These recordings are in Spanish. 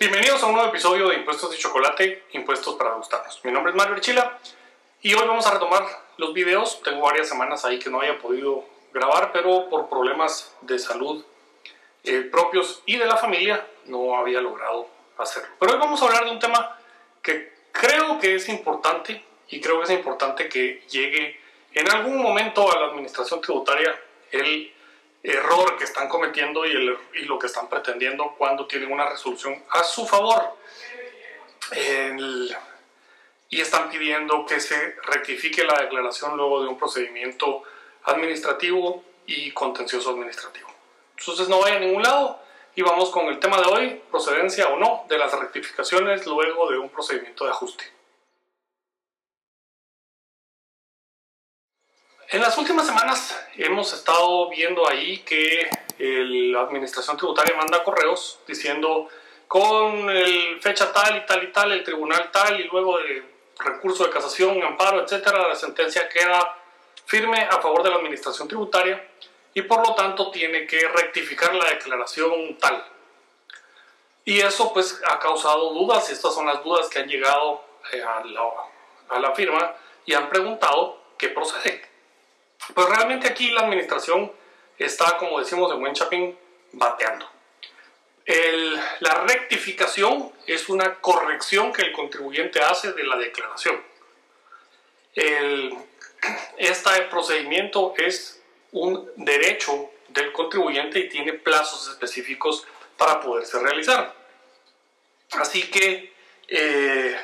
Bienvenidos a un nuevo episodio de Impuestos de Chocolate, Impuestos para Gustarnos. Mi nombre es Mario Archila y hoy vamos a retomar los videos. Tengo varias semanas ahí que no haya podido grabar, pero por problemas de salud eh, propios y de la familia no había logrado hacerlo. Pero hoy vamos a hablar de un tema que creo que es importante y creo que es importante que llegue en algún momento a la administración tributaria el error que están cometiendo y, el, y lo que están pretendiendo cuando tienen una resolución a su favor. y están pidiendo que se rectifique la declaración luego de un procedimiento administrativo y contencioso administrativo. Entonces no vaya a ningún lado y vamos con el tema de hoy, procedencia o no de las rectificaciones luego de un procedimiento de ajuste. En las últimas semanas hemos estado viendo ahí que la administración tributaria manda correos diciendo con el fecha tal y tal y tal, el tribunal tal y luego de recurso de casación, amparo, etcétera, la sentencia queda firme a favor de la administración tributaria y por lo tanto tiene que rectificar la declaración tal. Y eso pues ha causado dudas, y estas son las dudas que han llegado eh, a la, a la firma y han preguntado qué procede. Pues realmente aquí la administración está, como decimos en buen chapín, bateando. la rectificación es una corrección que el contribuyente hace de la declaración. este procedimiento es un derecho del contribuyente y tiene plazos específicos para poderse realizar. Así que eh,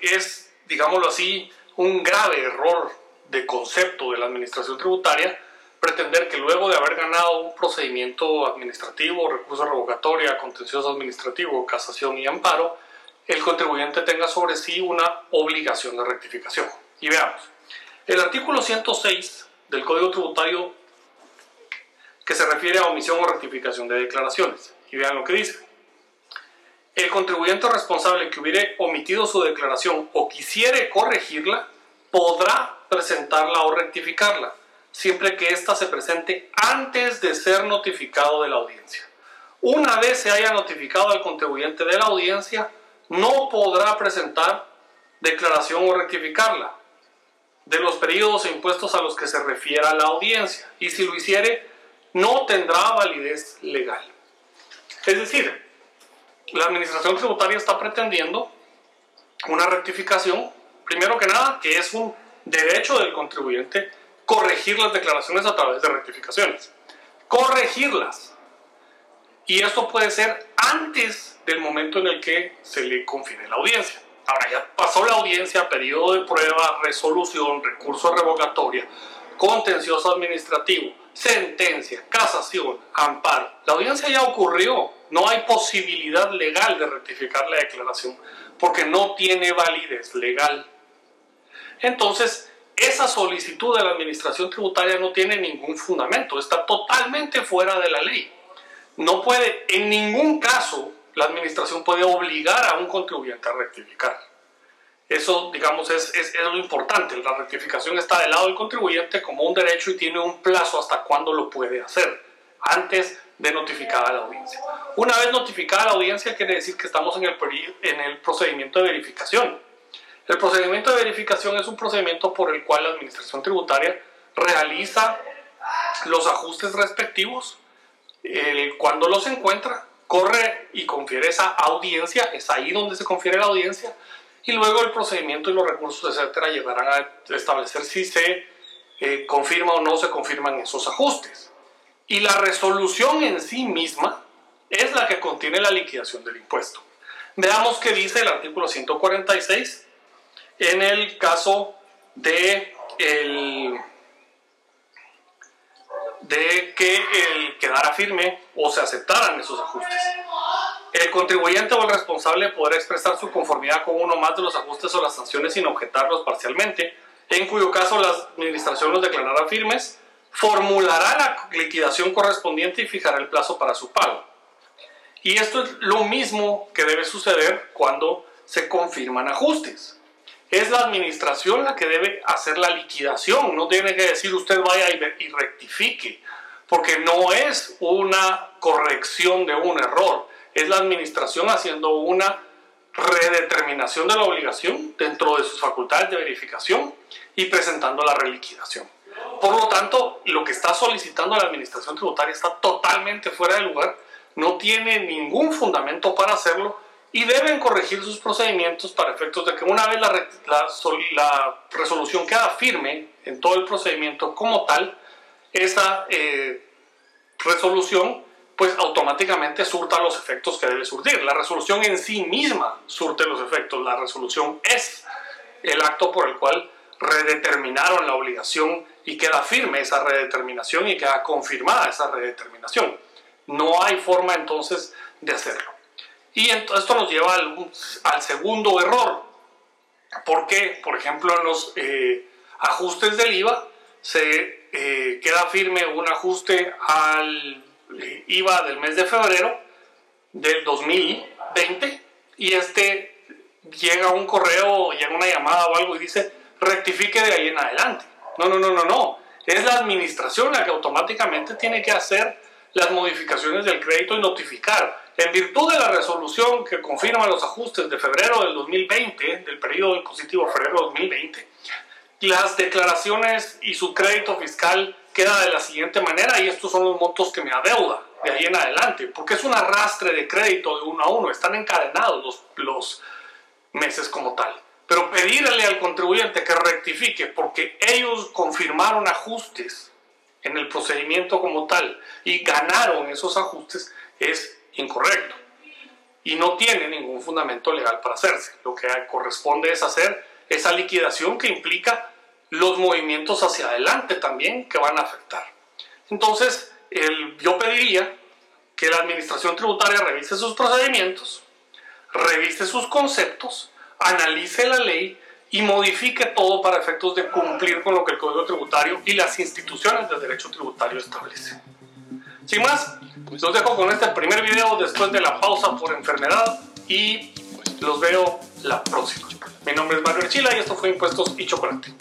es, digámoslo así, un grave error de concepto de la administración tributaria pretender que luego de haber ganado un procedimiento administrativo, recurso revocatoria, contencioso administrativo, casación y amparo, el contribuyente tenga sobre sí una obligación de rectificación. Y veamos, el artículo 106 del Código Tributario que se refiere a omisión o rectificación de declaraciones. Y vean lo que dice. El contribuyente responsable que hubiere omitido su declaración o quisiere corregirla podrá presentarla o rectificarla, siempre que ésta se presente antes de ser notificado de la audiencia. Una vez se haya notificado al contribuyente de la audiencia, no podrá presentar declaración o rectificarla de los periodos e impuestos a los que se refiera la audiencia. Y si lo hiciere, no tendrá validez legal. Es decir, la administración tributaria está pretendiendo una rectificación, primero que nada, que es un derecho del contribuyente corregir las declaraciones a través de rectificaciones. Corregirlas. Y esto puede ser antes del momento en el que se le confiere la audiencia. Ahora ya pasó la audiencia, periodo de prueba, resolución, recurso revocatoria, contencioso administrativo, sentencia, casación, amparo. La audiencia ya ocurrió. No hay posibilidad legal de rectificar la declaración porque no tiene validez legal. Entonces, esa solicitud de la administración tributaria no tiene ningún fundamento, está totalmente fuera de la ley. No puede, en ningún caso, la administración puede obligar a un contribuyente a rectificar. Eso, digamos, es, es, lo importante. La rectificación está del lado del contribuyente como un derecho y tiene un plazo hasta cuándo lo puede hacer, antes de notificar a la audiencia. Una vez notificada la audiencia, quiere decir que estamos en el, en el procedimiento de verificación el procedimiento de verificación es un procedimiento por el cual la Administración Tributaria realiza los ajustes respectivos. cuando los encuentra, corre y confiere esa audiencia, es ahí donde se confiere la audiencia, y luego el procedimiento y los recursos, etcétera, llevarán a establecer si se eh, confirma o no se confirman esos ajustes. Y la resolución en sí misma es la que contiene la liquidación del impuesto. Veamos qué dice el artículo 146 en el caso de, el, de que el quedara firme o se aceptaran esos ajustes. El contribuyente o el responsable podrá expresar su conformidad con uno más de los ajustes o las sanciones sin objetarlos parcialmente, en cuyo caso la administración los declarará firmes, formulará la liquidación correspondiente y fijará el plazo para su pago. Y esto es lo mismo que debe suceder cuando se confirman ajustes es la administración la que debe hacer la liquidación, no tiene que decir usted vaya y, rectifique, porque no es una corrección de un error, es la administración haciendo una redeterminación de la obligación dentro de sus facultades de verificación y presentando la reliquidación. Por lo tanto, lo que está solicitando la administración tributaria está totalmente fuera de lugar, no tiene ningún fundamento para hacerlo y deben corregir sus procedimientos para efectos de que una vez la, resolución queda firme en todo el procedimiento como tal, esa eh, resolución pues automáticamente surta los efectos que debe surtir. La resolución en sí misma surte los efectos. La resolución es el acto por el cual redeterminaron la obligación y queda firme esa redeterminación y queda confirmada esa redeterminación. No hay forma entonces de hacerlo. Y esto nos lleva al, segundo error. Porque, por ejemplo, en los eh, ajustes del IVA se eh, queda firme un ajuste al eh, IVA del mes de febrero del 2020 y este llega un correo, llega una llamada o algo y dice rectifique de ahí en adelante. No, no, no, no, no. Es la administración la que automáticamente tiene que hacer las modificaciones del crédito y notificar. En virtud de la resolución que confirma los ajustes de febrero del 2020, del periodo impositivo febrero 2020, las declaraciones y su crédito fiscal queda de la siguiente manera y estos son los montos que me adeuda de ahí en adelante, porque es un arrastre de crédito de uno a uno, están encadenados los, los meses como tal. Pero pedirle al contribuyente que rectifique porque ellos confirmaron ajustes en el procedimiento como tal y ganaron esos ajustes es incorrecto y no tiene ningún fundamento legal para hacerse. Lo que corresponde es hacer esa liquidación que implica los movimientos hacia adelante también que van a afectar. Entonces, el, yo pediría que la Administración Tributaria revise sus procedimientos, revise sus conceptos, analice la ley y modifique todo para efectos de cumplir con lo que el Código Tributario y las instituciones de derecho tributario establecen. Sin más, los dejo con este primer video después de la pausa por enfermedad y los veo la próxima. Mi nombre es Mario Archila y esto fue Impuestos y Chocolate.